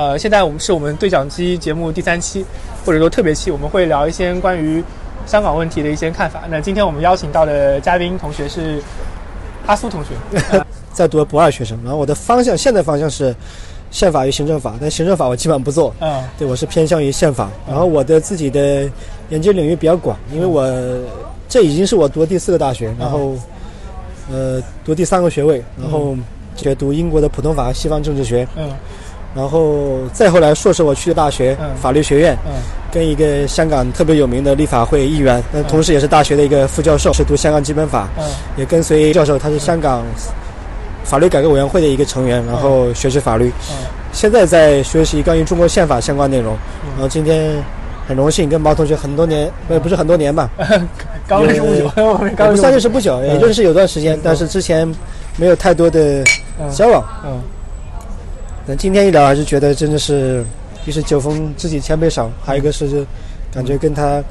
呃，现在我们是我们对讲机节目第三期，或者说特别期，我们会聊一些关于香港问题的一些看法。那今天我们邀请到的嘉宾同学是阿苏同学，在读博二学生，然后我的方向现在方向是宪法与行政法，但行政法我基本上不做，嗯。对我是偏向于宪法。然后我的自己的研究领域比较广，因为我这已经是我读第四个大学，然后呃读第三个学位，然后学读英国的普通法和、西方政治学，嗯然后再后来硕士我去的大学嗯。法律学院，嗯。跟一个香港特别有名的立法会议员，那同时也是大学的一个副教授，是读香港基本法。嗯。也跟随教授，他是香港法律改革委员会的一个成员，然后学习法律。嗯。现在在学习关于中国宪法相关内容。然后今天很荣幸跟毛同学很多年，呃，不是很多年吧，嗯，刚认识不久，我们也不算刚认识不久，也 认识有段时间，但是之前没有太多的嗯。交往。嗯但今天一聊，还是觉得真的是，一是酒逢知己千杯少，还有一个是感觉跟他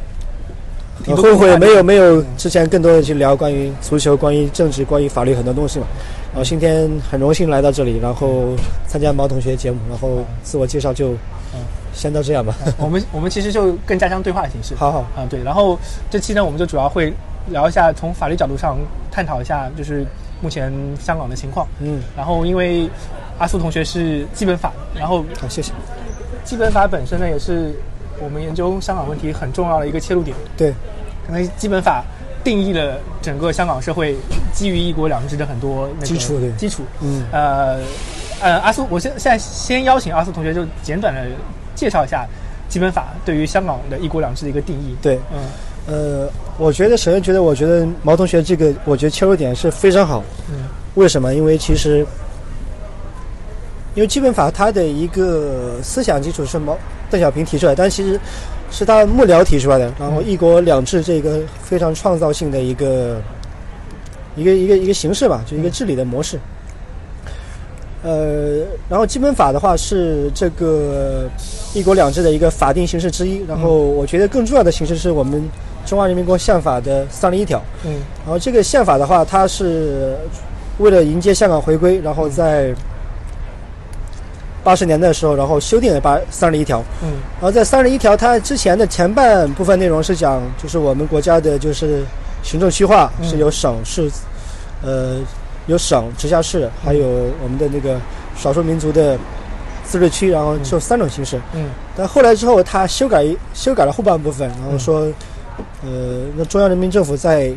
后悔没有没有之前更多的去聊关于足球、关于政治、关于法律很多东西嘛。然后今天很荣幸来到这里，然后参加毛同学节目，然后自我介绍就嗯先到这样吧。我们我们其实就更加像对话的形式。好好，啊，对，然后这期呢，我们就主要会聊一下从法律角度上探讨一下，就是目前香港的情况。嗯，然后因为阿苏同学是基本法，然后好，谢谢。基本法本身呢，也是我们研究香港问题很重要的一个切入点。对，可能基本法定义了整个香港社会基于一国两制的很多那个基础对基础。嗯，呃呃，阿苏，我现现在先邀请阿苏同学就简短的介绍一下基本法对于香港的一国两制的一个定义。对，嗯呃，我觉得首先觉得，我觉得毛同学这个，我觉得切入点是非常好。嗯为什么？因为其实，因为基本法它的一个思想基础是毛邓小平提出来，但其实是他幕僚提出来的。然后“一国两制”这个非常创造性的一个一个一个一个形式吧，就一个治理的模式。呃，然后基本法的话是这个“一国两制”的一个法定形式之一。然后我觉得更重要的形式是我们中华人民共和国宪法的三十一条。嗯。然后这个宪法的话，它是为了迎接香港回归，然后在八十年代的时候，然后修订了八三十一条。嗯。然后在三十一条，它之前的前半部分内容是讲，就是我们国家的就是行政区划嗯。是由省市，呃，有省、直辖市，还有我们的那个少数民族的自治区，然后就三种形式。嗯。但后来之后，他修改一修改了后半部分，然后说，呃，那中央人民政府在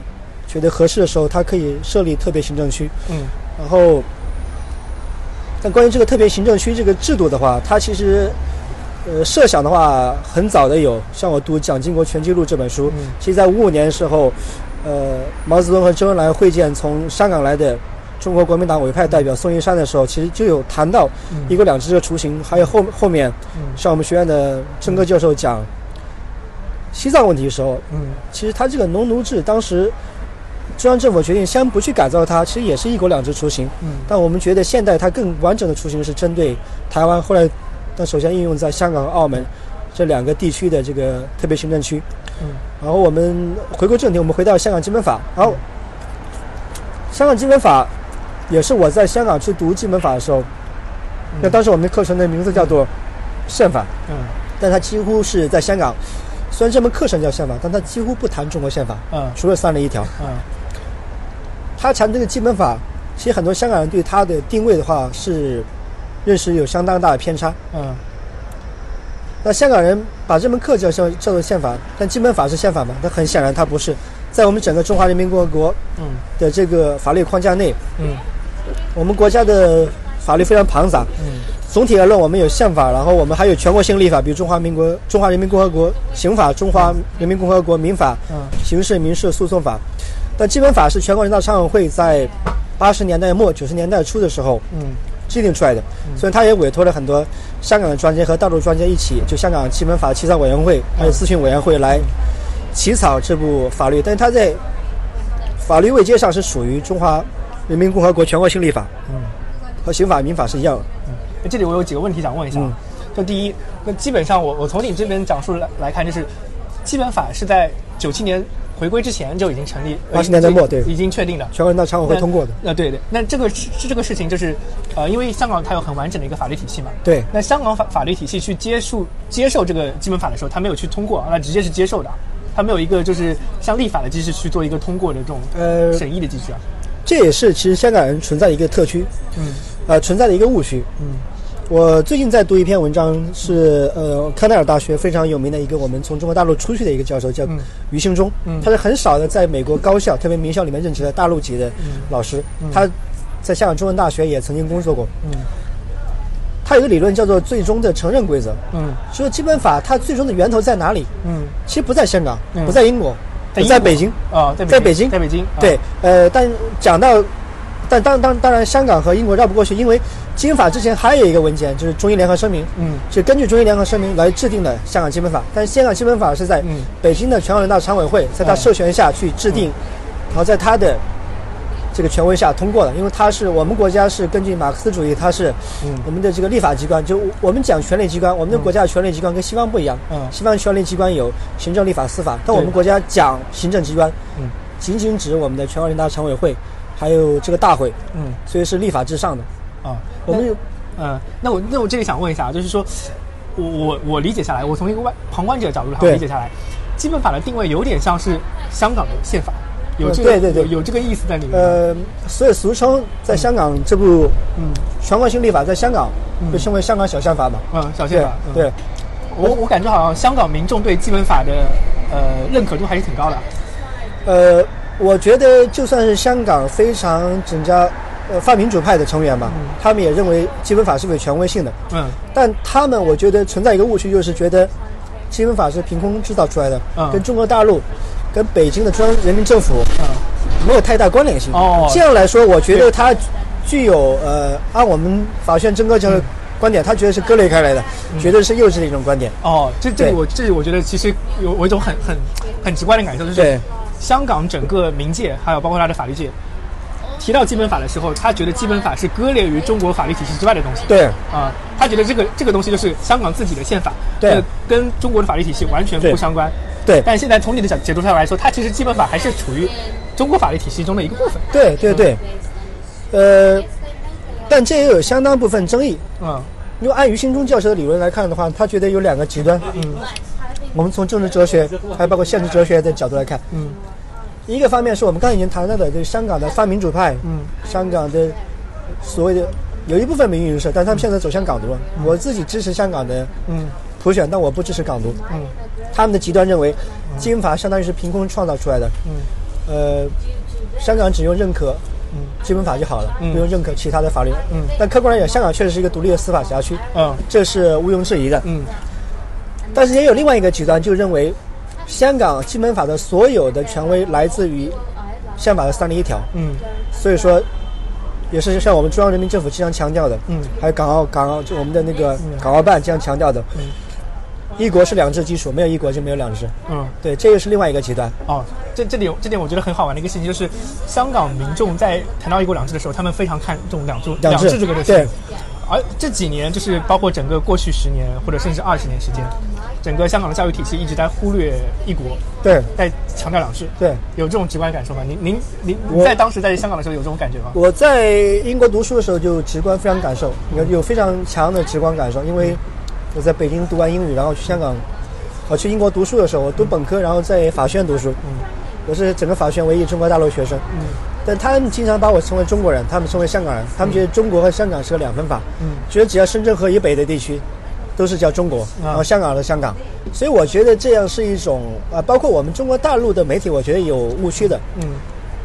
觉得合适的时候，它可以设立特别行政区。嗯然后，但关于这个特别行政区这个制度的话，它其实，呃，设想的话很早的有，像我读《蒋经国全记录》这本书，嗯其实在五五年的时候，呃，毛泽东和周恩来会见从香港来的中国国民党委派代表宋一山的时候，其实就有谈到嗯一国两制这个雏形，还有后后面嗯像我们学院的郑哥教授讲西藏问题的时候，嗯其实他这个农奴制当时中央政府决定先不去改造它，其实也是一国两制雏形。嗯但我们觉得现代它更完整的雏形是针对台湾，后来但首先应用在香港和澳门这两个地区的这个特别行政区。嗯然后我们回归正题，我们回到香港基本法。然后香港基本法也是我在香港去读基本法的时候，那当时我们的课程的名字叫做宪法，嗯但它几乎是在香港，虽然这门课程叫宪法，但他几乎不谈中国宪法，嗯除了三十一条。嗯他谈这个基本法，其实很多香港人对他的定位的话是认识有相当大的偏差。嗯那香港人把这门课叫叫叫做宪法，但基本法是宪法吗？那很显然它不是。在我们整个中华人民共和国嗯的这个法律框架内，嗯我们国家的法律非常庞杂。嗯总体而论，我们有宪法，然后我们还有全国性立法，比如中华民国、中华人民共和国刑法、中华人民共和国民法、嗯刑事民事诉讼法。但基本法是全国人大常委会在八十年代末、九十年代初的时候嗯制定出来的，所以他也委托了很多香港的专家和大陆专家一起，就香港基本法起草委员会还有咨询委员会来起草这部法律，但是他在法律位阶上是属于中华人民共和国全国性立法，嗯。和刑法、民法是一样的。嗯这里我有几个问题想问一下。嗯就第一，那基本上我我从你这边讲述来来看，就是基本法是在九七年回归之前就已经成立，呃80年代末对已经确定的。全国人大常委会通过的。呃，对对，那这个是是这个事情，就是呃，因为香港它有很完整的一个法律体系嘛。对那香港法法律体系去接受接受这个基本法的时候，它没有去通过，那直接是接受的，它没有一个就是像立法的机制去做一个通过的这种呃审议的机制啊。这也是其实香港人存在一个特区，嗯呃，存在的一个误区。嗯我最近在读一篇文章，是呃康奈尔大学非常有名的一个我们从中国大陆出去的一个教授，叫嗯余兴中。嗯他是很少的在美国高校，特别名校里面任职的大陆籍的老师。他在香港中文大学也曾经工作过。嗯他有一个理论叫做最终的承认规则，嗯说基本法它最终的源头在哪里？嗯，其实不在香港，嗯不在英国，在北京。啊，在在北京在北京，啊对，呃，但讲到，但当当当然，香港和英国绕不过去，因为基本法之前还有一个文件，就是中英联合声明，嗯。是根据中英联合声明来制定的香港基本法。但是香港基本法是在嗯。北京的全国人大常委会，在他嗯授权下去制定，然后在他的这个权威下通过的。因为它是我们国家是根据马克思主义，它是嗯。我们的这个立法机关，就我们讲权力机关，我们的国家的权力机关跟西方不一样。嗯。西方权力机关有行政、立法、司法，但我们国家讲行政机关，嗯。仅仅指我们的全国人大常委会，还有这个大会，嗯所以是立法至上的。啊，我们有嗯，那我那我这里想问一下啊，就是说，我我我理解下来，我从一个外旁观者的角度来对理解下来，基本法的定位有点像是香港的宪法，有呃这个对对对有有这个意思在里面。呃，所以俗称在香港这部嗯全国性立法，在香港被称为香港小宪法嘛。嗯，小宪法，嗯对，我我感觉好像香港民众对基本法的呃认可度还是挺高的。呃，我觉得就算是香港非常整家呃泛民主派的成员吧，他们也认为基本法是有权威性的。嗯。但他们我觉得存在一个误区，就是觉得基本法是凭空制造出来的，嗯。跟中国大陆、跟北京的中央人民政府嗯。没有太大关联性。哦。这样来说，我觉得它具有呃，按我们法学院曾哥教的观点，他觉得是割裂开来的，绝对是幼稚的一种观点。哦，这这我这里我觉得其实有我有一种很很很直观的感受，就是对香港整个民界还有包括它的法律界，提到基本法的时候，他觉得基本法是割裂于中国法律体系之外的东西。对啊、他觉得这个这个东西就是香港自己的宪法，对呃跟中国的法律体系完全不相关。对但现在从你的角解读上来说，它其实基本法还是处于中国法律体系中的一个部分。对对对，呃，但这也有相当部分争议。嗯因为按于新中教授的理论来看的话，他觉得有两个极端。嗯我们从政治哲学，还包括现实哲学的角度来看，嗯。一个方面是我们刚才已经谈到的，就是香港的泛民主派，嗯。香港的所谓的有一部分民运人士，但他们现在走向港独了。我自己支持香港的嗯。普选，但我不支持港独。嗯。他们的极端认为，基本法相当于是凭空创造出来的。嗯。呃，香港只用认可嗯。基本法就好了，嗯。不用认可其他的法律。嗯。但客观来讲，香港确实是一个独立的司法辖区，嗯。这是毋庸置疑的。嗯但是也有另外一个极端，就认为香港基本法的所有的权威来自于宪法的三零一条，嗯所以说也是像我们中央人民政府经常强调的，嗯还有港澳港澳就我们的那个港澳办经常强调的，嗯一国是两制基础，没有一国就没有两制。嗯。对，这个是另外一个极端。哦，这这里有这点我觉得很好玩的一个信息就是，香港民众在谈到一国两制的时候，他们非常看重两制两制制这个东西。对。而这几年，就是包括整个过去十年或者甚至二十年时间，整个香港的教育体系一直在忽略一国，对。在强调两制。对，有这种直观感受吗？您您您在当时在香港的时候有这种感觉吗？我在英国读书的时候就直观非常感受，有有非常强的直观感受，因为我在北京读完英语，然后去香港，我去英国读书的时候，我读本科，然后在法学院读书，嗯。我是整个法学院唯一中国大陆学生，嗯。但他们经常把我称为中国人，他们称为香港人，他们觉得中国和香港是个两分法，嗯。觉得只要深圳河以北的地区都是叫中国，啊。然后香港的香港，所以我觉得这样是一种啊，包括我们中国大陆的媒体，我觉得有误区的。嗯。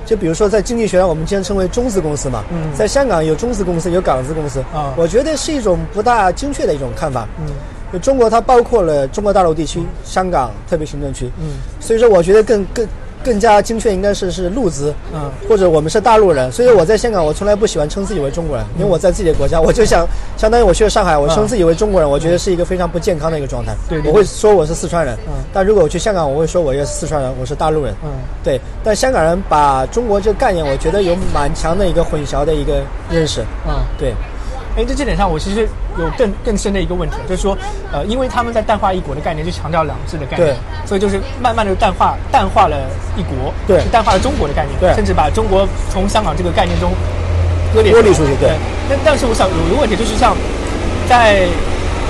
就比如说在经济学上，我们经常称为中资公司嘛，嗯。在香港有中资公司，有港资公司，啊。我觉得是一种不大精确的一种看法。嗯。就中国它包括了中国大陆地区、香港特别行政区，嗯。所以说我觉得更更更加精确应该是是路资，嗯或者我们是大陆人。所以我在香港，我从来不喜欢称自己为中国人，因为我在自己的国家，我就想相当于我去了上海，我称自己为中国人，我觉得是一个非常不健康的一个状态。对我会说我是四川人，嗯但如果我去香港，我会说我也是四川人，我是大陆人。嗯对，但香港人把中国这个概念，我觉得有蛮强的一个混淆的一个认识。嗯。对，哎，在这点上，我其实有更更深的一个问题，就是说，呃，因为他们在淡化一国的概念，就强调两制的概念，所以就是慢慢的淡化淡化了一国，对，淡化了中国的概念，对，甚至把中国从香港这个概念中割裂剥离出去，对。但但是我想有一个问题，就是像在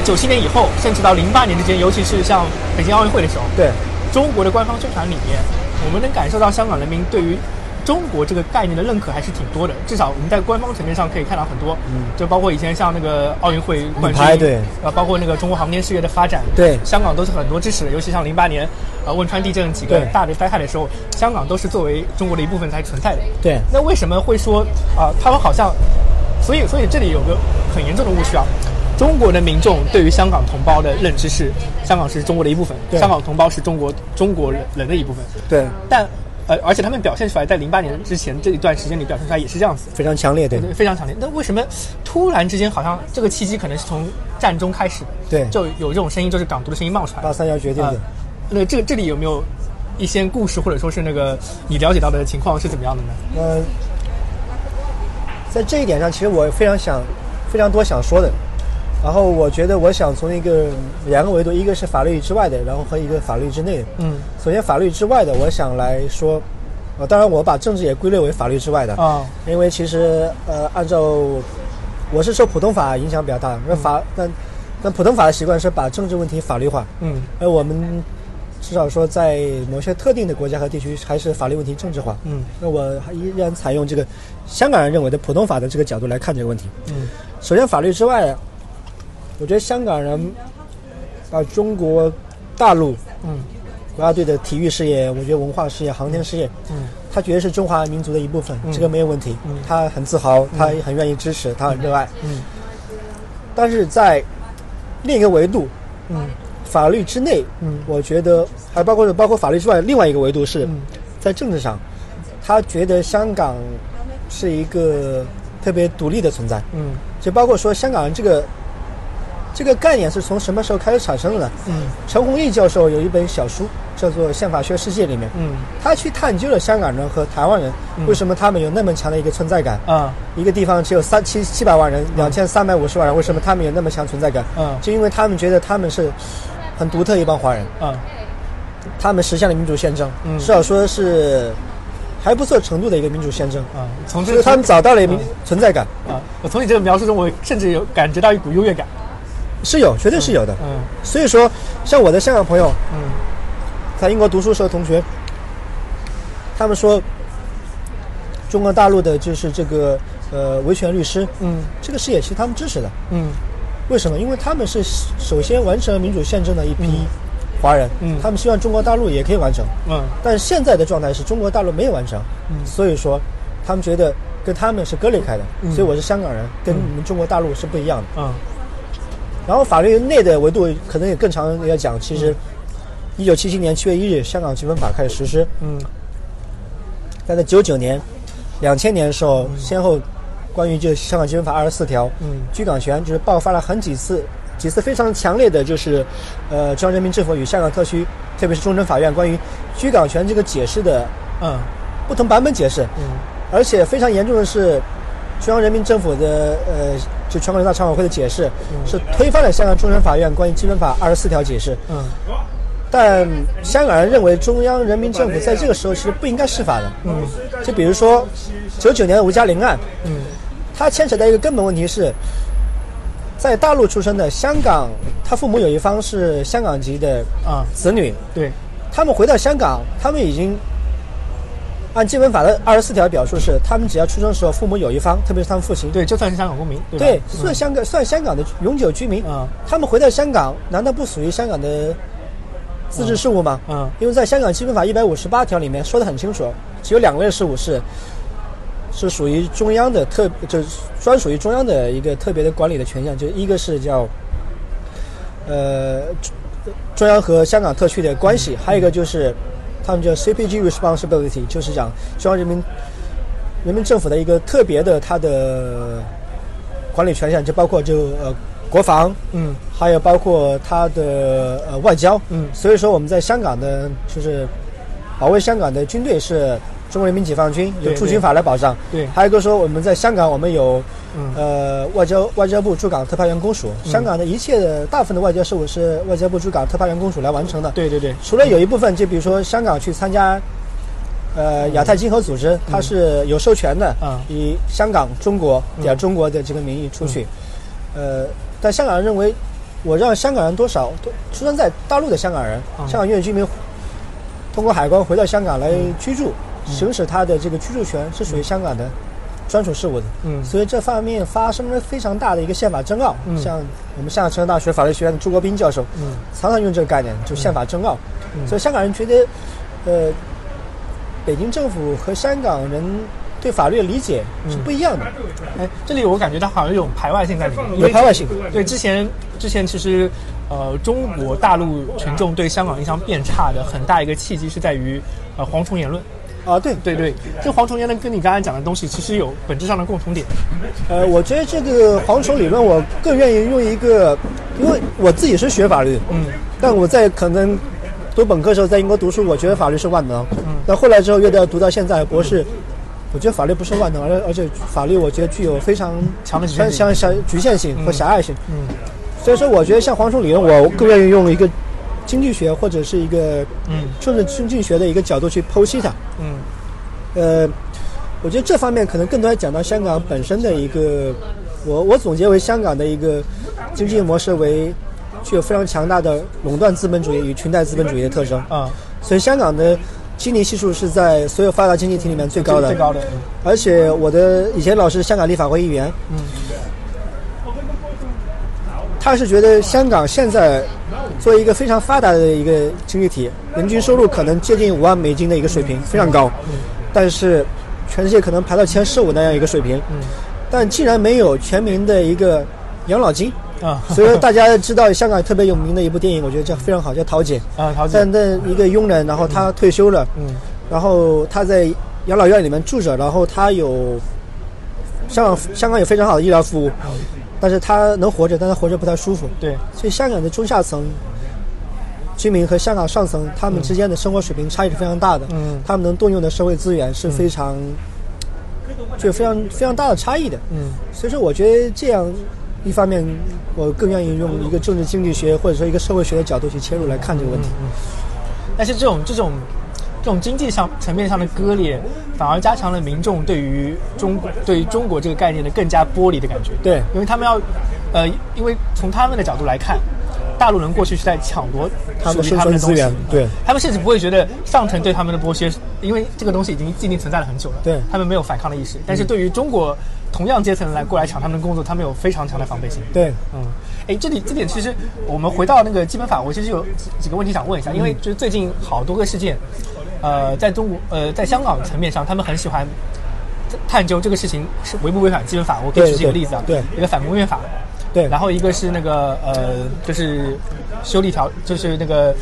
九七年以后，甚至到零八年之间，尤其是像北京奥运会的时候，对，中国的官方宣传里面，我们能感受到香港人民对于。中国这个概念的认可还是挺多的，至少我们在官方层面上可以看到很多，嗯，就包括以前像那个奥运会冠军，对，啊，包括那个中国航天事业的发展，对，香港都是很多支持的，尤其像零八年，呃，汶川地震几个大的灾害的时候，香港都是作为中国的一部分才存在的，对。那为什么会说啊，他们好像，所以，所以这里有个很严重的误区啊，中国的民众对于香港同胞的认知是，香港是中国的一部分，香港同胞是中国中国人的一部分，对，但。呃，而且他们表现出来，在零八年之前这一段时间里表现出来也是这样子，非常强烈，对，非常强烈。那为什么突然之间好像这个契机可能是从战中开始的？对，就有这种声音，就是港独的声音冒出来。八三幺决定的。那这这里有没有一些故事，或者说是那个你了解到的情况是怎么样的呢？呃，在这一点上，其实我非常想，非常多想说的。然后我觉得，我想从一个两个维度，一个是法律之外的，然后和一个法律之内的。嗯。首先，法律之外的，我想来说，呃，当然我把政治也归类为法律之外的啊。因为其实，呃，按照我是受普通法影响比较大，那法那那普通法的习惯是把政治问题法律化。嗯。而我们至少说，在某些特定的国家和地区，还是法律问题政治化。嗯。那我还依然采用这个香港人认为的普通法的这个角度来看这个问题。嗯。首先，法律之外。我觉得香港人把中国大陆嗯。国家队的体育事业，我觉得文化事业、航天事业，嗯，他觉得是中华民族的一部分，这个没有问题，嗯，他很自豪，他也很愿意支持，他很热爱，嗯。但是在另一个维度，嗯，法律之内，嗯，我觉得还包括包括法律之外，另外一个维度是在政治上，他觉得香港是一个特别独立的存在，嗯，就包括说香港人这个。这个概念是从什么时候开始产生的呢？嗯，陈弘毅教授有一本小书叫做《宪法学世界》里面，嗯，他去探究了香港人和台湾人为什么他们有那么强的一个存在感啊。一个地方只有三七七百万人，两千三百五十万人，为什么他们有那么强存在感？嗯，就因为他们觉得他们是很独特一帮华人。嗯，他们实现了民主宪政，至少说是还不错程度的一个民主宪政。啊，从这个他们找到了一名存在感。啊，我从你这个描述中，我甚至有感觉到一股优越感。是有，绝对是有的。嗯，所以说，像我的香港朋友，嗯，在英国读书时候同学，他们说，中国大陆的就是这个呃维权律师，嗯，这个事业其实他们支持的。嗯，为什么？因为他们是首先完成了民主宪政的一批华人，嗯，他们希望中国大陆也可以完成。嗯，但现在的状态是中国大陆没有完成，嗯，所以说他们觉得跟他们是割裂开的。所以我是香港人，跟你们中国大陆是不一样的。嗯。然后法律内的维度可能也更长要讲。其实，一九七七年七月一日，香港基本法开始实施。嗯。但在九九年、两千年的时候，先后关于就香港基本法二十四条，嗯，居港权就是爆发了很几次，几次非常强烈的就是，呃，中央人民政府与香港特区，特别是终审法院关于居港权这个解释的，嗯，不同版本解释。嗯。而且非常严重的是。中央人民政府的呃，就全国人大常委会的解释是推翻了香港终审法院关于基本法二十四条解释。嗯。但香港人认为中央人民政府在这个时候其实不应该释法的。嗯。就比如说九九年的吴嘉玲案。嗯。它牵扯到一个根本问题是，在大陆出生的香港，他父母有一方是香港籍的啊子女。对。他们回到香港，他们已经。按基本法的二十四条表述是，他们只要出生时候父母有一方，特别是他们父亲，对，就算是香港公民，对，算香港算香港的永久居民。啊，他们回到香港，难道不属于香港的自治事务吗？嗯，因为在香港基本法一百五十八条里面说的很清楚，只有两类事务是是属于中央的特，就是专属于中央的一个特别的管理的权限，就一个是叫呃中央和香港特区的关系，还有一个就是。他们叫 CPG responsibility，就是讲中央人民人民政府的一个特别的它的管理权限，就包括就呃国防，嗯，还有包括它的呃外交，嗯，所以说我们在香港的，就是保卫香港的军队是中国人民解放军有驻军法来保障，对还有一个说我们在香港我们有嗯。呃外交外交部驻港特派员公署，香港的一切的大部分的外交事务是外交部驻港特派员公署来完成的。对对对，除了有一部分，就比如说香港去参加，呃，亚太经合组织，它是有授权的，嗯以香港、中国点中国的这个名义出去，呃，但香港人认为，我让香港人多少都出生在大陆的香港人，嗯。香港永远居民通过海关回到香港来居住，行使他的这个居住权是属于香港的专属事务的。嗯所以这方面发生了非常大的一个宪法争拗。嗯像我们香港城市大学法律学院的朱国斌教授，嗯常常用这个概念，就宪法争拗。嗯所以香港人觉得，呃，北京政府和香港人对法律的理解是不一样的。哎，这里我感觉到好像有种排外性在里面，有排外性对，之前之前其实，呃，中国大陆群众对香港印象变差的很大一个契机是在于呃蝗虫言论。啊，对，对对，这蝗虫言论跟你刚才讲的东西其实有本质上的共同点。呃，我觉得这个蝗虫理论，我更愿意用一个，因为我自己是学法律的，嗯但我在可能读本科的时候在英国读书，我觉得法律是万能。嗯。但后来之后，越到读到现在博士，我觉得法律不是万能，而而且法律我觉得具有非常强的局限性像像局限性和狭隘性。嗯所以说，我觉得像蝗虫理论，我更愿意用一个经济学或者是一个嗯。顺着经济学的一个角度去剖析它。嗯。呃，我觉得这方面可能更多讲到香港本身的一个，我我总结为香港的一个经济模式为具有非常强大的垄断资本主义与裙带资本主义的特征，啊，所以香港的基尼系数是在所有发达经济体里面最高的，最高的。而且我的以前老师香港立法会议员，嗯他是觉得香港现在作为一个非常发达的一个经济体，人均收入可能接近五万美金的一个水平，非常高，但是全世界可能排到前十五那样一个水平，嗯。但既然没有全民的一个养老金。啊。所以说大家知道香港特别有名的一部电影，我觉得叫非常好，叫《桃姐》。啊，桃姐。但，那一个佣人，然后他退休了，嗯。然后他在养老院里面住着，然后他有香港香港有非常好的医疗服务，但是他能活着，但他活着不太舒服。对，所以香港的中下层居民和香港上层他们之间的生活水平差异是非常大的，嗯他们能动用的社会资源是非常具有非常非常大的差异的。嗯所以说，我觉得这样一方面，我更愿意用一个政治经济学或者说一个社会学的角度去切入来看这个问题。但是这种这种这种经济上层面上的割裂，反而加强了民众对于中国对于中国这个概念的更加剥离的感觉。对。因为他们要，呃，因为从他们的角度来看，大陆人过去是在抢夺他们属于他们的资源，对。他们甚至不会觉得上层对他们的剥削，因为这个东西已经既定存在了很久了，对。他们没有反抗的意识。但是对于中国同样阶层来过来抢他们的工作，他们有非常强的防备心。对，嗯，哎，这里这点其实我们回到那个基本法，我其实有几几个问题想问一下，因为就是最近好多个事件，呃，在中国呃在香港层面上，他们很喜欢探究这个事情是违不违反基本法。我可以举几个例子啊，对一个反公约法，对，然后一个是那个呃就是修例条，就是那个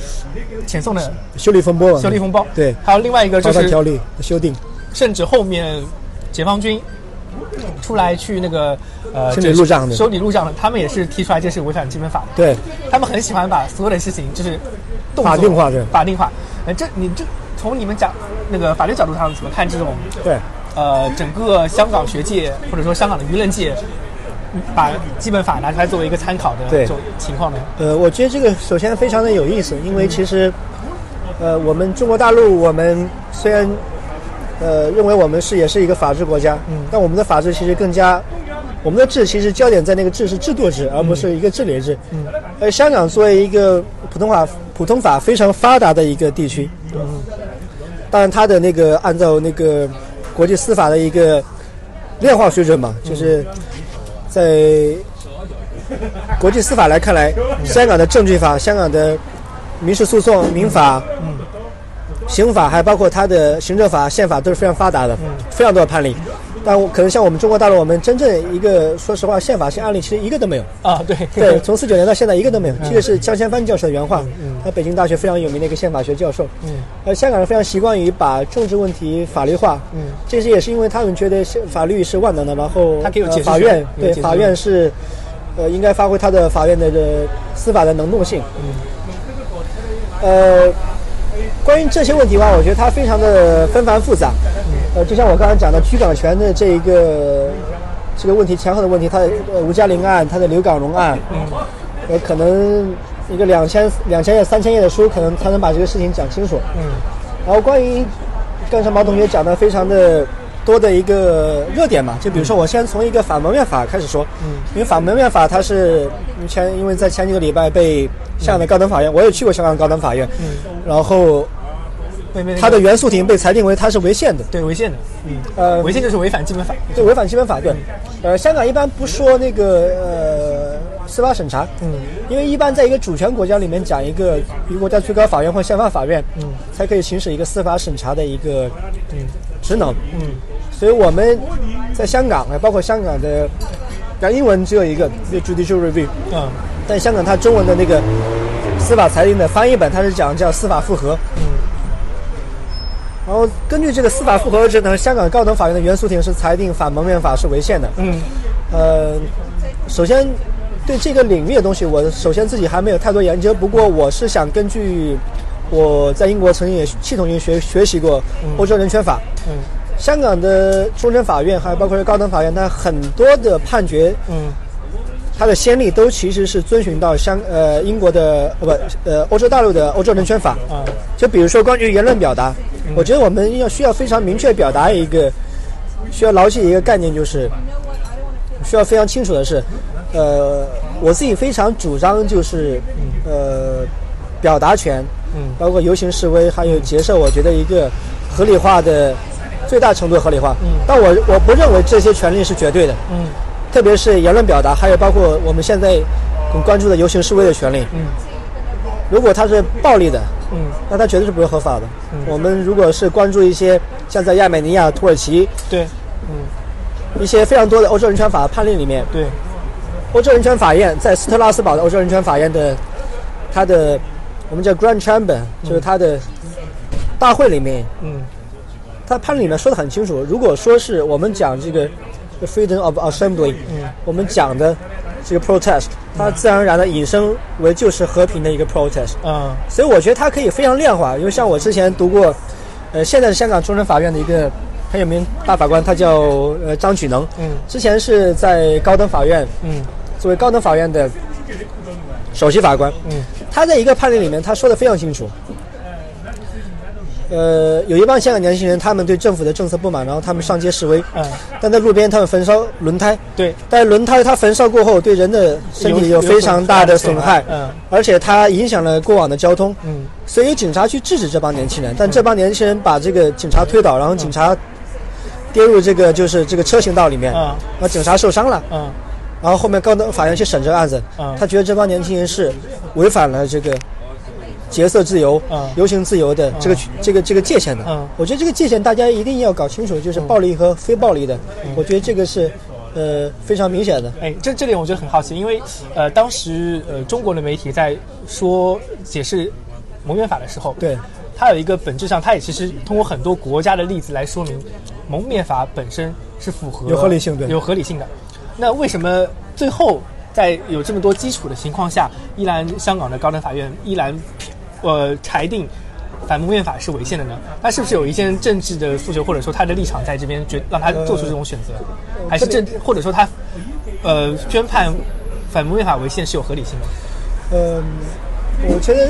遣送的修理风波，修例风暴，对还有另外一个就是条例的修订，甚至后面解放军出来去那个呃修理路障的修理路障的，他们也是提出来这是违反基本法的。对，他们很喜欢把所有的事情就是动作法定化对法定化。呃，这你这从你们讲那个法律角度上怎么看这种对。呃整个香港学界或者说香港的舆论界把基本法拿出来作为一个参考的这种情况呢？呃，我觉得这个首先非常的有意思，因为其实，呃，我们中国大陆，我们虽然呃认为我们是也是一个法治国家，嗯，但我们的法治其实更加，我们的治其实焦点在那个治是制度治，而不是一个治理制。嗯，而香港作为一个普通法普通法非常发达的一个地区，嗯，当然它的那个按照那个国际司法的一个量化水准嘛，就是在国际司法来看来，香港的证据法、香港的民事诉讼、民法、刑法，还包括他的行政法、宪法都是非常发达的，非常多的判例。但我可能像我们中国大陆，我们真正一个说实话，宪法性案例其实一个都没有。啊，对对，从四九年到现在一个都没有。这个是江先帆教授的原话，他北京大学非常有名的一个宪法学教授。嗯，而香港人非常习惯于把政治问题法律化。嗯，这些也是因为他们觉得宪法律是万能的，然后法院对法院是呃应该发挥他的法院的这司法的能动性。嗯，呃，关于这些问题吧，我觉得它非常的纷繁复杂。呃，就像我刚才讲的居港权的这一个这个问题，前后的问题，它的呃吴嘉玲案，它的刘港荣案，嗯，呃，可能一个两千两千页、三千页的书，可能才能把这个事情讲清楚。嗯，然后关于刚才毛同学讲的非常的多的一个热点嘛，就比如说我先从一个反蒙面法开始说，嗯，因为反蒙面法它是前因为在前几个礼拜被香港的高等法院，我也去过香港高等法院，嗯，然后。它的原诉庭被裁定为它是违宪的，对违宪的，嗯，呃，违宪就是违反基本法，对违反基本法，对，呃，香港一般不说那个呃司法审查，嗯，因为一般在一个主权国家里面讲一个一个国家最高法院或宪法法院，嗯，才可以行使一个司法审查的一个嗯。职能，嗯，所以我们在香港，包括香港的，讲英文只有一个叫 judicial review，嗯，但香港它中文的那个司法裁定的翻译本，它是讲叫司法复核，嗯。然后根据这个司法复核制呢，香港高等法院的原诉庭是裁定反蒙面法是违宪的。嗯，呃，首先对这个领域的东西，我首先自己还没有太多研究。不过我是想根据我在英国曾经也系统性学学习过欧洲人权法。嗯，香港的终审法院还有包括高等法院，它很多的判决，嗯，它的先例都其实是遵循到香呃英国的呃不呃欧洲大陆的欧洲人权法。啊，就比如说关于言论表达。我觉得我们要需要非常明确表达一个，需要牢记一个概念，就是需要非常清楚的是，呃，我自己非常主张就是，呃，表达权，嗯，包括游行示威还有结社，我觉得一个合理化的最大程度合理化，嗯，但我我不认为这些权利是绝对的，嗯，特别是言论表达，还有包括我们现在很关注的游行示威的权利，嗯，如果它是暴力的。嗯，那它绝对是不会合法的。嗯，我们如果是关注一些像在亚美尼亚、土耳其，对，嗯，一些非常多的欧洲人权法判例里面，对，欧洲人权法院在斯特拉斯堡的欧洲人权法院的，它的我们叫 Grand Chamber，就是它的大会里面，嗯，它判例里面说的很清楚，如果说是我们讲这个 freedom of assembly，嗯，我们讲的。这个 protest，它自然而然的引申为就是和平的一个 protest。嗯，所以我觉得它可以非常量化，因为像我之前读过，呃，现在是香港终审法院的一个很有名大法官，他叫呃张举能。嗯，之前是在高等法院，嗯，作为高等法院的首席法官。嗯，他在一个判例里面他说的非常清楚。呃，有一帮香港年轻人，他们对政府的政策不满，然后他们上街示威。嗯。但在路边，他们焚烧轮胎。对。但轮胎它焚烧过后，对人的身体有非常大的损害。嗯。而且它影响了过往的交通。嗯。所以警察去制止这帮年轻人，但这帮年轻人把这个警察推倒，然后警察跌入这个就是这个车行道里面。嗯。然后警察受伤了。嗯。然后后面高等法院去审这个案子。嗯。他觉得这帮年轻人是违反了这个。结色自由、游行自由的这个这个这个界限的，嗯，我觉得这个界限大家一定要搞清楚，就是暴力和非暴力的，我觉得这个是呃非常明显的。哎，这这点我觉得很好奇，因为呃当时呃中国的媒体在说解释蒙面法的时候，对，它有一个本质上，它也其实通过很多国家的例子来说明蒙面法本身是符合有合理性，的，有合理性的。那为什么最后在有这么多基础的情况下，依然香港的高等法院依然？呃，裁定反蒙面法是违宪的呢？他是不是有一些政治的诉求，或者说他的立场在这边决让他做出这种选择，还是政，或者说他呃宣判反蒙面法违宪是有合理性的？嗯，我觉得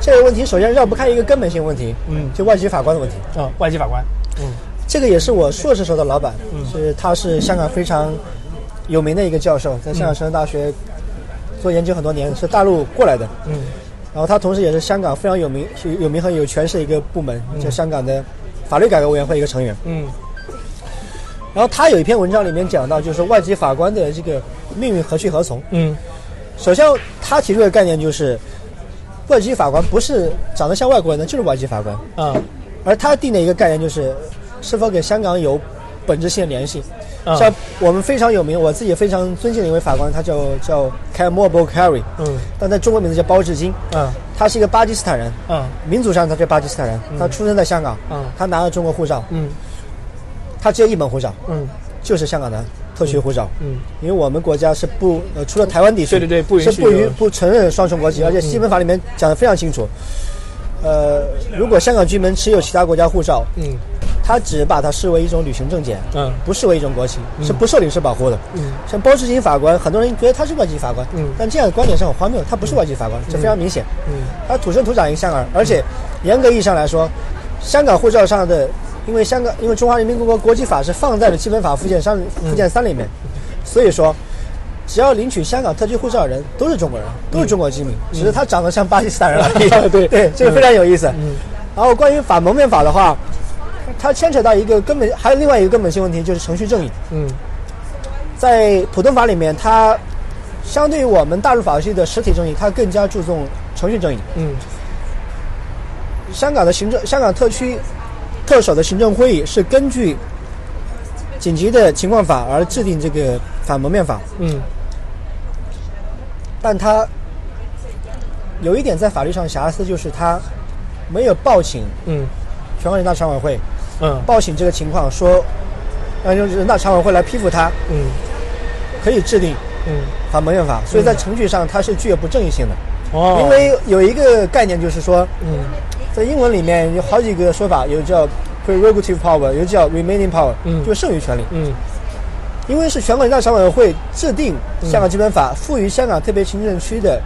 这个问题首先绕不开一个根本性问题，嗯，就外籍法官的问题。嗯，外籍法官，嗯，这个也是我硕士时候的老板，嗯，是他是香港非常有名的一个教授，在香港城市大学做研究很多年，是大陆过来的，嗯。然后他同时也是香港非常有名、有名和有权势的一个部门，就香港的法律改革委员会一个成员。嗯。然后他有一篇文章里面讲到，就是外籍法官的这个命运何去何从。嗯。首先，他提出的概念就是，外籍法官不是长得像外国人的，就是外籍法官。嗯。而他定的一个概念就是，是否跟香港有本质性的联系。像我们非常有名，我自己非常尊敬的一位法官，他叫叫 k a m o b o Carey，嗯，但在中国名字叫包志金，嗯，他是一个巴基斯坦人，嗯，民族上他是巴基斯坦人，他出生在香港，嗯，他拿了中国护照，嗯，他只有一本护照，嗯，就是香港的特区护照，嗯，因为我们国家是不呃除了台湾地区，对对对，不允许是不允不承认双重国籍，而且基本法里面讲的非常清楚，呃，如果香港居民持有其他国家护照，嗯他只把它视为一种旅行证件，嗯。不视为一种国旗，是不受领事保护的。嗯。像包志金法官，很多人觉得他是外籍法官，嗯。但这样的观点是很荒谬的，他不是外籍法官，这非常明显。嗯。他土生土长一个香港人，而且严格意义上来说，香港护照上的，因为香港因为中华人民共和国国籍法是放在了基本法附件三附件三里面，所以说。只要领取香港特区护照的人都是中国人，都是中国居民，只是他长得像巴基斯坦人而已。对。对，这个非常有意思。嗯。然后关于反蒙面法的话，它牵扯到一个根本，还有另外一个根本性问题，就是程序正义。嗯。在普通法里面，它相对于我们大陆法系的实体正义，它更加注重程序正义。嗯。香港的行政，香港特区特首的行政会议是根据紧急的情况法而制定这个反蒙面法，嗯。但它有一点在法律上瑕疵，就是它没有报请嗯。全国人大常委会嗯。报请这个情况，说让人大常委会来批复他，嗯。可以制定嗯。反蒙面法，所以在程序上它是具有不正义性的。哦，因为有一个概念就是说，嗯。在英文里面有好几个说法，有叫 prerogative power，有叫 remaining power，嗯。就是剩余权利。嗯。因为是全国人大常委会制定香港基本法，赋予香港特别行政区的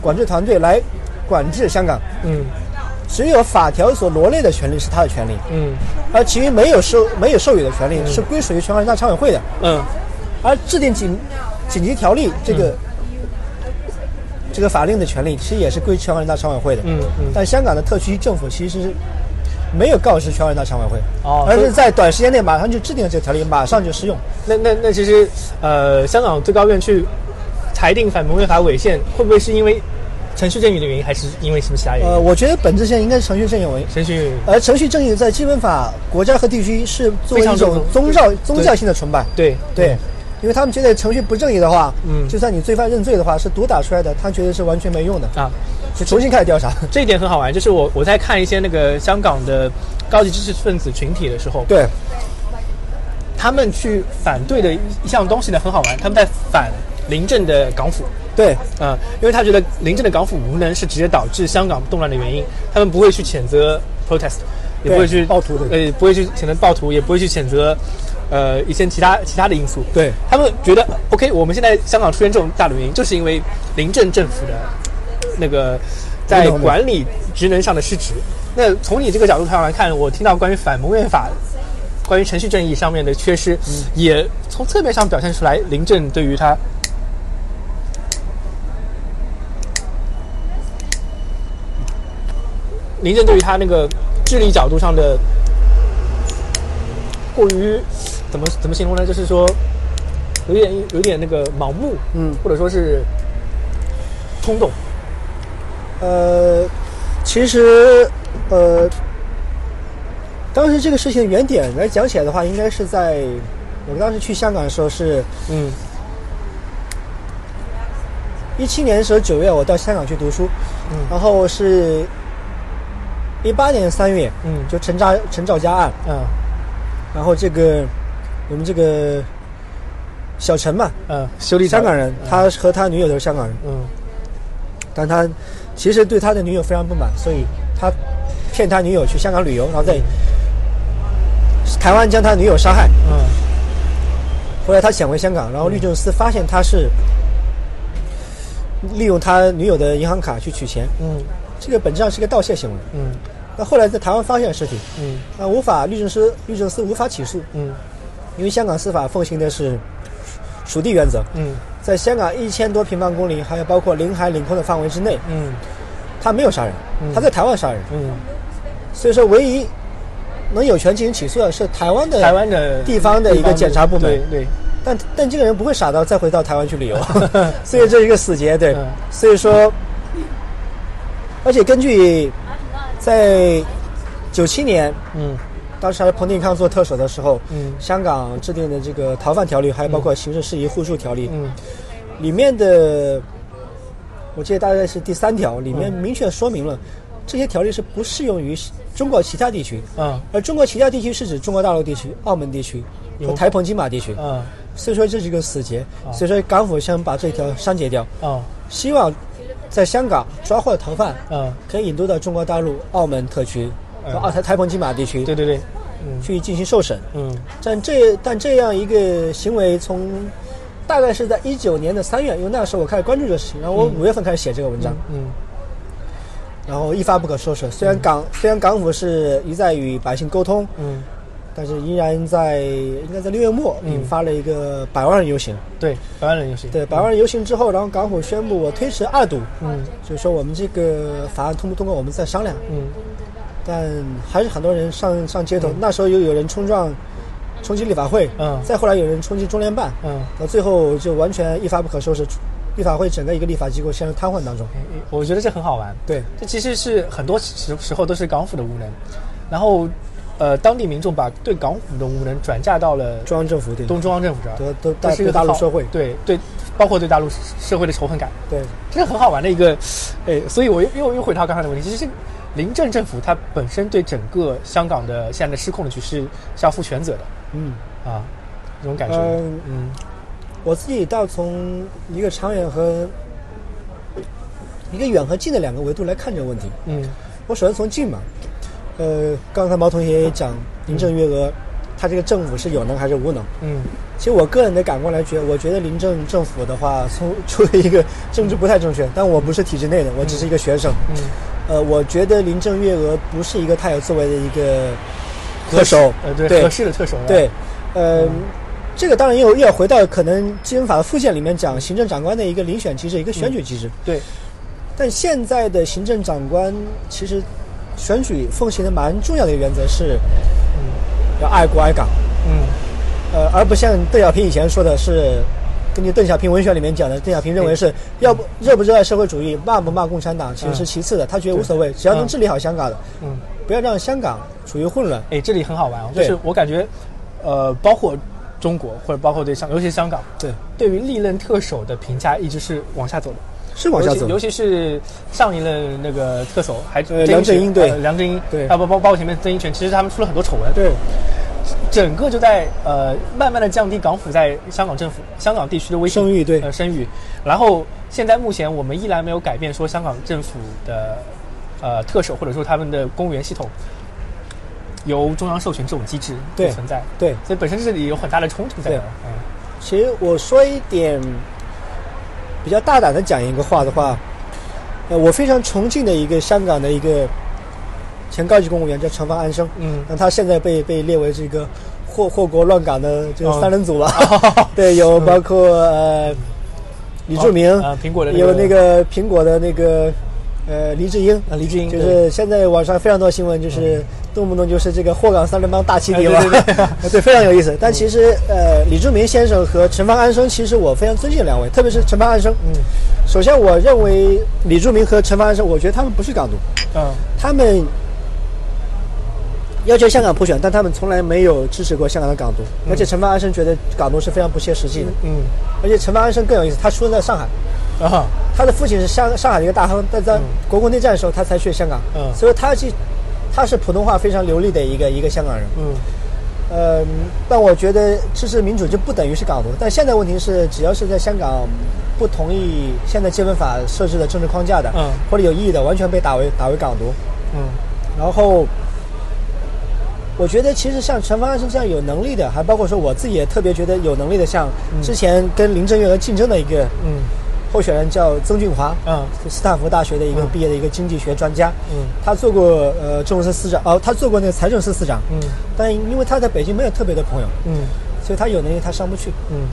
管制团队来管制香港，嗯只有法条所罗列的权利是他的权利，嗯。而其余没有授没有授予的权利是归属于全国人大常委会的。嗯。而制定紧紧急条例这个、这个法令的权利，其实也是归全国人大常委会的。嗯嗯。但香港的特区政府其实没有告知全国人大常委会，哦而是在短时间内马上就制定了这个条例，马上就适用。那那那其实，呃，香港最高院去裁定反蒙面法违宪，会不会是因为程序正义的原因，还是因为什么其他原因？呃，我觉得本质上应该是程序正义为，程序而程序正义在基本法国家和地区是作为一种宗教宗教性的崇拜。对对，因为他们觉得程序不正义的话，嗯就算你罪犯认罪的话，是毒打出来的，他觉得是完全没用的，啊，就重新开始调查。这一点很好玩，就是我我在看一些那个香港的高级知识分子群体的时候，对，他们去反对的一一项东西呢很好玩，他们在反临阵的港府。对，啊、因为他觉得临阵的港府无能是直接导致香港动乱的原因，他们不会去谴责 protest，也不会去暴徒的呃，不会去谴责暴徒，也不会去谴责呃一些其他其他的因素。对他们觉得 OK，我们现在香港出现这种大的原因，就是因为临阵政府的那个在管理职能上的失职。那从你这个角度上来看，我听到关于反蒙面法。关于程序正义上面的缺失，嗯也从侧面上表现出来，临阵对于他林正对于他那个智力角度上的过于怎么怎么形容呢？就是说有点有点那个盲目，嗯或者说是冲动。呃，其实呃，当时这个事情的原点来讲起来的话，应该是在我们当时去香港的时候是嗯一七年的时候九月，我到香港去读书，嗯然后是一八年三月，嗯。就陈兆陈兆佳案，嗯。然后这个我们这个小陈嘛，嗯，修理香港人，他和他女友都是香港人，嗯。但他其实对他的女友非常不满，所以他骗他女友去香港旅游，然后在台湾将他女友杀害。嗯。后来他潜回香港，然后律政司发现他是利用他女友的银行卡去取钱，嗯这个本质上是个盗窃行为。嗯。那后来在台湾发现了尸体，嗯。那无法律政司律政司无法起诉，嗯。因为香港司法奉行的是属地原则，嗯。在香港一千多平方公里，还有包括领海领空的范围之内，嗯。他没有杀人，他在台湾杀人，嗯，所以说唯一能有权进行起诉的是台湾的台湾的地方的一个检察部门。对对，但但这个人不会傻到再回到台湾去旅游，所以这是一个死结，对。嗯。所以说，而且根据在九七年，嗯。当时还是彭定康做特首的时候，嗯。香港制定的这个逃犯条例，还有包括刑事事宜互助条例，嗯。里面的，我记得大概是第三条，里面明确说明了。这些条例是不适用于中国其他地区，嗯。而中国其他地区是指中国大陆地区、澳门地区和台澎金马地区。嗯。所以说这是一个死结，所以说港府想把这条删减掉，哦希望在香港抓获的逃犯，嗯，可以引渡到中国大陆、澳门特区嗯。和澳台台澎金马地区对对对，嗯。去进行受审。嗯。但这但这样一个行为从大概是在一九年的三月，因为那个时候我开始关注这个事情，然后我五月份开始写这个文章，嗯然后一发不可收拾。虽然港、虽然港府是一再与百姓沟通，嗯，但是依然在应该在六月末嗯引发了一个百万人游行。对，百万人游行，对，百万人游行之后，然后港府宣布我推迟二读，嗯就是说我们这个法案通不通过，我们再商量。嗯但还是很多人上上街头，那时候又有人冲撞、冲击立法会，嗯再后来有人冲击中联办，嗯。到最后就完全一发不可收拾，立法会整个一个立法机构陷入瘫痪当中。我觉得这很好玩。对，这其实是很多时时候都是港府的无能，然后呃，当地民众把对港府的无能转嫁到了中央政府对。东中央政府这儿，都都这是一个对大陆社会。对对，包括对大陆社会的仇恨感，对。这是很好玩的一个，哎，所以我又又又回到刚才的问题，其实是临政政府它本身对整个香港的现在的失控的局势是要负全责的。嗯，啊，这种感觉，嗯嗯。我自己倒从一个长远和一个远和近的两个维度来看这个问题。嗯。我首先从近嘛，呃，刚才毛同学也讲林郑月娥，他这个政府是有能还是无能？嗯其实我个人的感官来觉，我觉得林郑政府的话，从出了一个政治不太正确，但我不是体制内的，我只是一个学生。嗯，呃，我觉得林郑月娥不是一个太有作为的一个特首，呃对对合适的特首，对，呃，这个当然又又要回到可能基本法的附件里面讲行政长官的一个遴选机制，一个选举机制。对，但现在的行政长官其实选举奉行的蛮重要的一个原则是，嗯要爱国爱港。嗯。呃，而不像邓小平以前说的是，根据邓小平文选里面讲的，邓小平认为是要不热不热爱社会主义，骂不骂共产党，其实是其次的，他觉得无所谓，只要能治理好香港的，嗯。不要让香港处于混乱。哎，这里很好玩哦，是我感觉，呃，包括中国或者包括对香，尤其是香港，对，对于历任特首的评价一直是往下走的，是往下走。尤其是上一任那个特首还呃梁振英对。呃梁振英对。啊，不包包括前面曾荫权，其实他们出了很多丑闻，对，整个就在呃慢慢的降低港府在香港政府、香港地区的威信声誉对。呃声誉。然后现在目前我们依然没有改变说香港政府的呃特首或者说他们的公务员系统由中央授权这种机制对存在，对。所以本身这里有很大的冲突在其实我说一点比较大胆的讲一个话的话，呃，我非常崇敬的一个香港的一个前高级公务员叫陈方安生，嗯。那他现在被被列为这个祸祸国乱港的这个哦。三人组了。对，有包括呃李柱铭，哦呃苹果的那有那个苹果的那个呃黎智英，啊黎智英就是现在网上非常多新闻，就是动不动就是这个货港三人帮大起底了，哎对对对。对，非常有意思。但其实呃，李柱铭先生和陈方安生，其实我非常尊敬两位，特别是陈方安生。嗯。首先，我认为李柱铭和陈方安生，我觉得他们不是港独，嗯。他们要求香港普选，但他们从来没有支持过香港的港独。而且陈方安生觉得港独是非常不切实际的。嗯而且陈方安生更有意思，他出生在上海，啊。他的父亲是上上海的一个大亨，但在嗯。国共内战的时候他才去香港，嗯。所以他既他是普通话非常流利的一个一个香港人。嗯呃，但我觉得支持民主就不等于是港独。但现在问题是，只要是在香港不同意现在基本法设置的政治框架的，嗯或者有异议的，完全被打为打为港独。嗯然后，我觉得其实像陈方安生这样有能力的，还包括说我自己也特别觉得有能力的，像之前跟林郑月娥竞争的一个嗯候选人叫曾俊华，嗯。是斯坦福大学的一个嗯。毕业的一个经济学专家，嗯。他做过呃政务司司长，哦，他做过那个财政司司长，嗯。但因为他在北京没有特别的朋友，嗯。所以他有能力他上不去。嗯，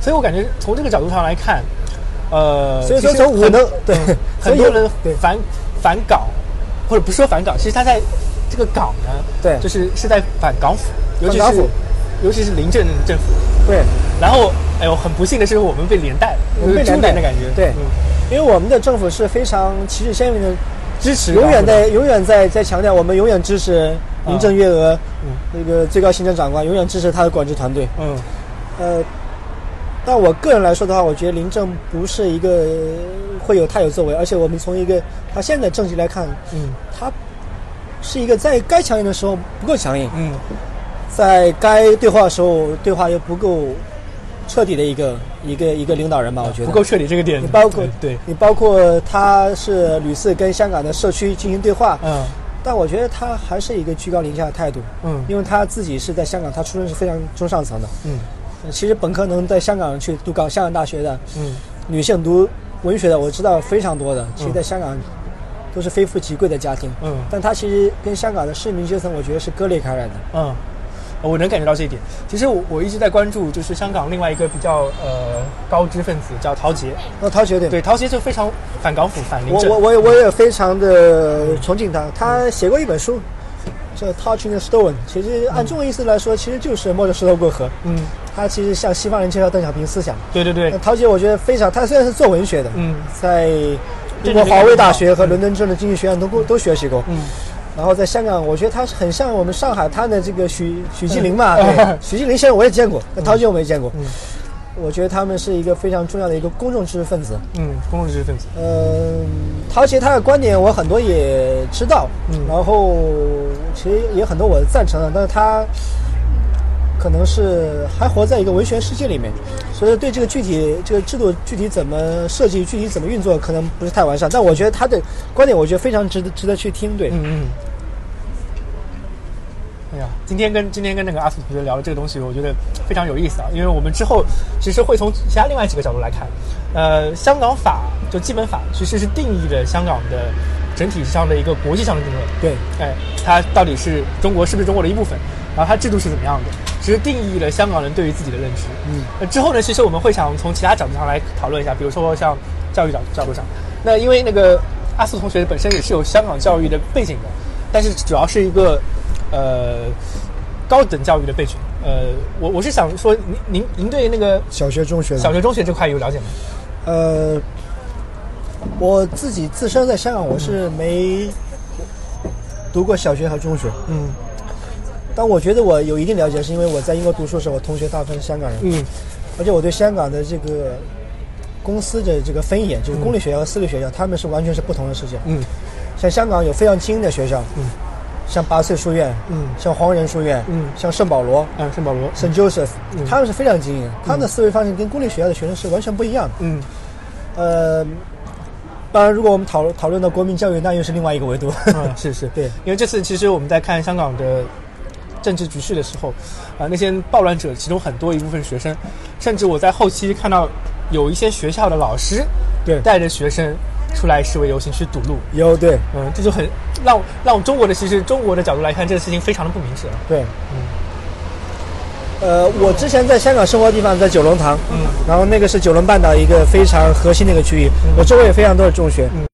所以我感觉从这个角度上来看，呃，所以说很从我能对很多人对。反反港，或者不是说反港，其实他在这个港呢，对。就是是在反港府，尤其是尤其是临政政府。对，然后，哎呦，很不幸的是，我们被连带，了我们被连带的感觉。对。嗯。因为我们的政府是非常旗帜鲜明的，支持永远在永远在在强调，我们永远支持林郑月娥，嗯。那个最高行政长官，永远支持他的管制团队。嗯。呃，但我个人来说的话，我觉得林郑不是一个呃会有太有作为，而且我们从一个他现在政绩来看，嗯。他是一个在该强硬的时候不够强硬，嗯在该对话的时候对话又不够彻底的一个一个一个领导人吧，我觉得不够彻底这个点。你包括对，你包括他是屡次跟香港的社区进行对话，嗯但我觉得他还是一个居高临下的态度，嗯因为他自己是在香港，他出身是非常中上层的。嗯呃其实本科能在香港去读港香港大学的嗯女性读文学的，我知道非常多的，其实在香港都是非富即贵的家庭。嗯但他其实跟香港的市民阶层，我觉得是割裂开来的。嗯，我能感觉到这一点。其实我我一直在关注，就是香港另外一个比较呃高知分子叫陶杰，那陶杰对，对，陶杰就非常反港府、反。我我我也我也非常的崇敬他。他写过一本书，叫《Touching the Stone》，其实按中文意思来说，其实就是摸着石头过河。嗯，他其实向西方人介绍邓小平思想。对对对，陶杰我觉得非常，他虽然是做文学的，嗯在英国华威大学和伦敦政治经济学院都都学习过。嗯然后在香港，我觉得他是很像我们上海滩的这个许许继林嘛，嗯对，许继林先生我也见过，那陶杰我没见过。嗯我觉得他们是一个非常重要的一个公众知识分子。嗯，公众知识分子。嗯，陶杰他的观点我很多也知道，嗯然后其实也很多我赞成的，但是他可能是还活在一个文学世界里面，所以对这个具体这个制度具体怎么设计、具体怎么运作，可能不是太完善。但我觉得他的观点，我觉得非常值得值得去听。对，嗯嗯。哎呀，今天跟今天跟那个阿苏同学聊的这个东西，我觉得非常有意思啊，因为我们之后其实会从其他另外几个角度来看，呃，香港法就基本法其实是定义了香港的整体上的一个国际上的定位，对，哎，它到底是中国是不是中国的一部分，然后它制度是怎么样的，其实定义了香港人对于自己的认知。嗯，那，之后呢，其实我们会想从其他角度上来讨论一下，比如说像教育角角度上，那因为那个阿苏同学本身也是有香港教育的背景的，但是主要是一个呃高等教育的背景。呃，我我是想说，您您您对那个小学、中学小学、中学这块有了解吗？呃，我自己自身在香港，我是没读过小学和中学，嗯但我觉得我有一定了解，是因为我在英国读书的时候，我同学大部分是香港人，嗯而且我对香港的这个公司的这个分野，就是公立学校和私立学校，他们是完全是不同的世界。嗯像香港有非常精英的学校，嗯像八岁书院，嗯像黄仁书院，嗯像圣保罗。嗯，圣保罗，St. Joseph，、他们是非常精英，他们的思维方式跟公立学校的学生是完全不一样的。嗯呃，当然，如果我们讨论讨论到国民教育，那又是另外一个维度。嗯，是是，对因为这次其实我们在看香港的政治局势的时候，啊、那些暴乱者其中很多一部分学生，甚至我在后期看到有一些学校的老师对。带着学生出来示威游行去堵路，有对。嗯，这就很让让中国的其实中国的角度来看，这个事情非常的不明智。对，嗯。呃，我之前在香港生活的地方在九龙塘，嗯。然后那个是九龙半岛一个非常核心的一个区域，我周围也非常多的中学，嗯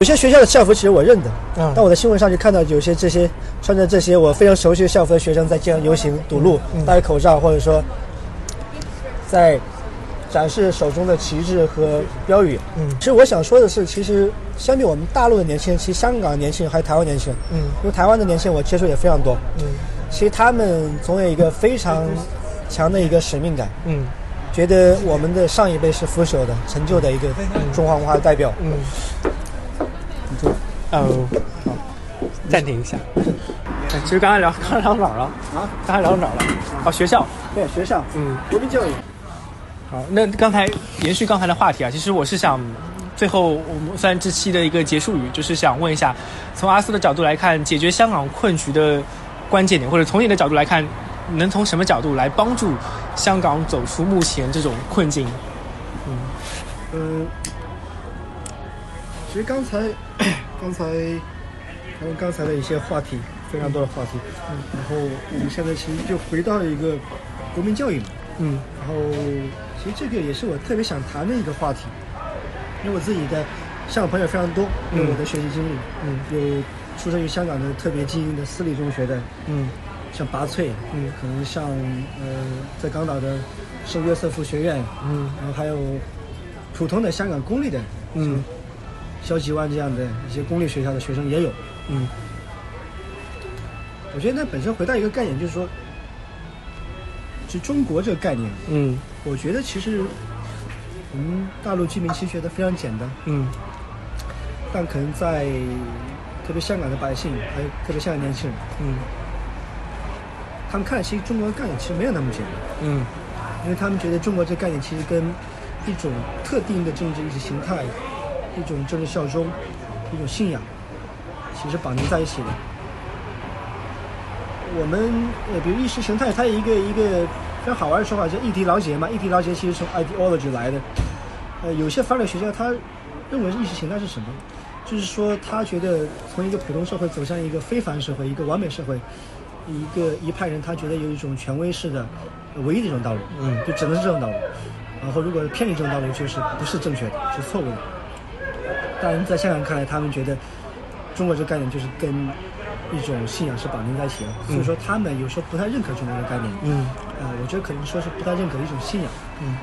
有些学校的校服其实我认得，嗯。但我在新闻上就看到有些这些穿着这些我非常熟悉的校服的学生在街上游行堵路，嗯。戴着口罩，或者说在展示手中的旗帜和标语。嗯。其实我想说的是，其实相比我们大陆的年轻人，其实香港的年轻人还有台湾年轻。人，嗯。因为台湾的年轻人我接触也非常多，嗯。其实他们总有一个非常强的一个使命感，嗯。觉得我们的上一辈是腐朽的、陈旧的一个中华文化的代表。嗯，哦，好，暂停一下。哎其实刚才聊刚才聊哪儿了？啊，刚才聊到哪儿了？哦，学校。对，学校，嗯，国民教育，好，那刚才延续刚才的话题啊，其实我是想，最后我们算这期的一个结束语，就是想问一下，从阿斯的角度来看，解决香港困局的关键点，或者从你的角度来看，能从什么角度来帮助香港走出目前这种困境？嗯，其实刚才刚才咱们刚才的一些话题，非常多的话题，嗯，然后我们现在其实就回到一个国民教育嘛，嗯。然后其实这个也是我特别想谈的一个话题，因为我自己的香港朋友非常多，有我的学习经历，嗯。有出生于香港的特别精英的私立中学的，嗯。像拔萃，嗯。可能像呃在港岛的圣约瑟夫学院，嗯。然后还有普通的香港公立的，嗯小几万这样的一些公立学校的学生也有。嗯。我觉得那本身回到一个概念，就是说，就中国这个概念，嗯。我觉得其实我们大陆居民其实觉得非常简单，嗯。但可能在特别香港的百姓，还有特别香港年轻人，嗯。他们看其实中国的概念其实没有那么简单，嗯。因为他们觉得中国这个概念其实跟一种特定的政治意识形态、一种政治效忠、一种信仰，其实绑定在一起的。我们呃，比如意识形态，它有一个一个非常好玩的说法叫议题劳结嘛。议题劳结其实从 ideology 来的。呃，有些法律学家他认为意识形态是什么？就是说他觉得从一个普通社会走向一个非凡社会、一个完美社会，一个一派人他觉得有一种权威式的唯一的一种道路，嗯就只能是这种道路。然后如果偏离这种道路，就是不是正确的，是错误的。但在香港看来，他们觉得中国这个概念就是跟一种信仰是绑定在一起的，所以说他们有时候不太认可中国的概念。嗯呃，我觉得可能说是不太认可一种信仰。嗯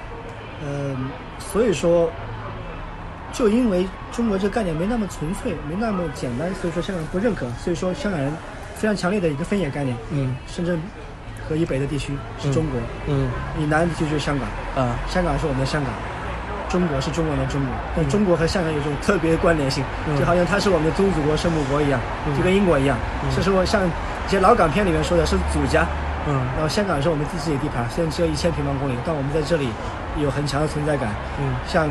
呃，所以说，就因为中国这个概念没那么纯粹，没那么简单，所以说香港人不认可。所以说，香港人非常强烈的一个分野概念，嗯深圳和以北的地区是中国，嗯以南的地区就是香港。啊香港是我们的香港，中国是中国人的中国。但中国和香港有种特别的关联性，嗯就好像它是我们的宗主国、生母国一样，就跟英国一样。这是我像一些老港片里面说的是祖家，嗯然后香港是我们自己的地盘，虽然只有一千平方公里，但我们在这里有很强的存在感。嗯像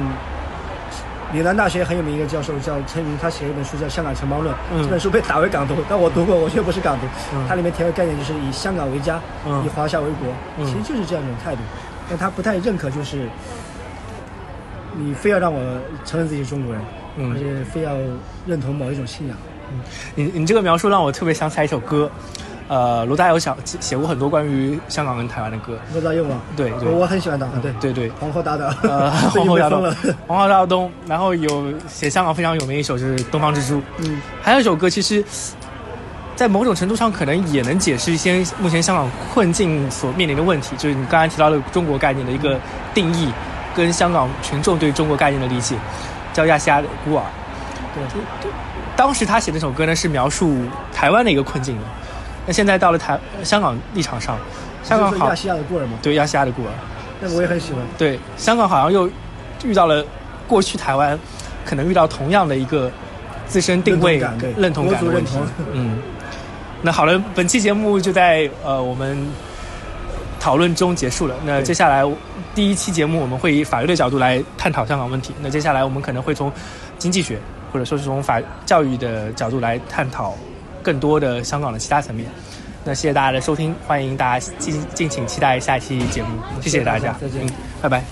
岭南大学很有名一个教授叫陈云，他写了一本书叫《香港城邦论》，嗯这本书被打为港独，但我读过，我却不是港独。嗯它里面提的概念就是以香港为家，嗯以华夏为国，嗯其实就是这样一种态度。但他不太认可，就是你非要让我承认自己是中国人，嗯。而且非要认同某一种信仰。你你这个描述让我特别想起来一首歌，呃，罗大佑写写过很多关于香港跟台湾的歌，罗大佑嘛，对对。我我很喜欢他，对。对对，皇后大道，呃，最 皇后大道。近被封了，，皇后大道东，然后有写香港非常有名一首就是《东方之珠》，嗯，还有一首歌，其实，在某种程度上可能也能解释一些目前香港困境所面临的问题，就是你刚才提到的中国概念的一个定义，跟香港群众对中国概念的理解，叫亚细亚的孤儿。对，当时他写那首歌呢，是描述台湾的一个困境的。那现在到了台香港立场上，香港好就是亚细亚的孤儿吗，对亚细亚的孤儿，那个我也很喜欢。对香港好像又遇到了过去台湾可能遇到同样的一个自身定位认同感的问题。嗯，那好了，本期节目就在呃我们讨论中结束了。那接下来第一期节目我们会以法律的角度来探讨香港问题。那接下来我们可能会从经济学或者说是从法教育的角度来探讨更多的香港的其他层面。那谢谢大家的收听，欢迎大家敬敬请期待下一期节目，谢谢大家，再见嗯，拜拜。